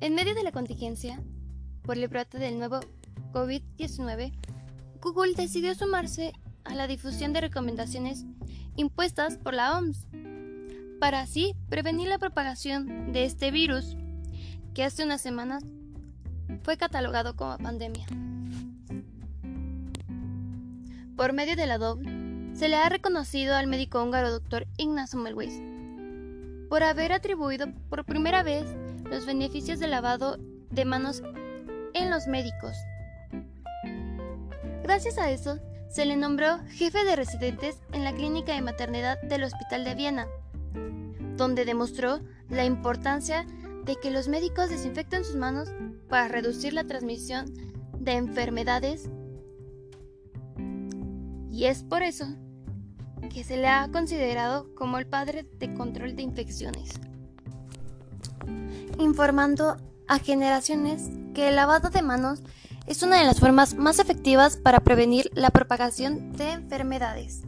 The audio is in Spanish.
En medio de la contingencia por el brote del nuevo COVID-19, Google decidió sumarse a la difusión de recomendaciones impuestas por la OMS para así prevenir la propagación de este virus que hace unas semanas fue catalogado como pandemia. Por medio de la DOB, se le ha reconocido al médico húngaro Dr. Ignaz Semmelweis por haber atribuido por primera vez los beneficios del lavado de manos en los médicos. Gracias a eso, se le nombró jefe de residentes en la clínica de maternidad del Hospital de Viena, donde demostró la importancia de que los médicos desinfecten sus manos para reducir la transmisión de enfermedades. Y es por eso que se le ha considerado como el padre de control de infecciones, informando a generaciones que el lavado de manos es una de las formas más efectivas para prevenir la propagación de enfermedades.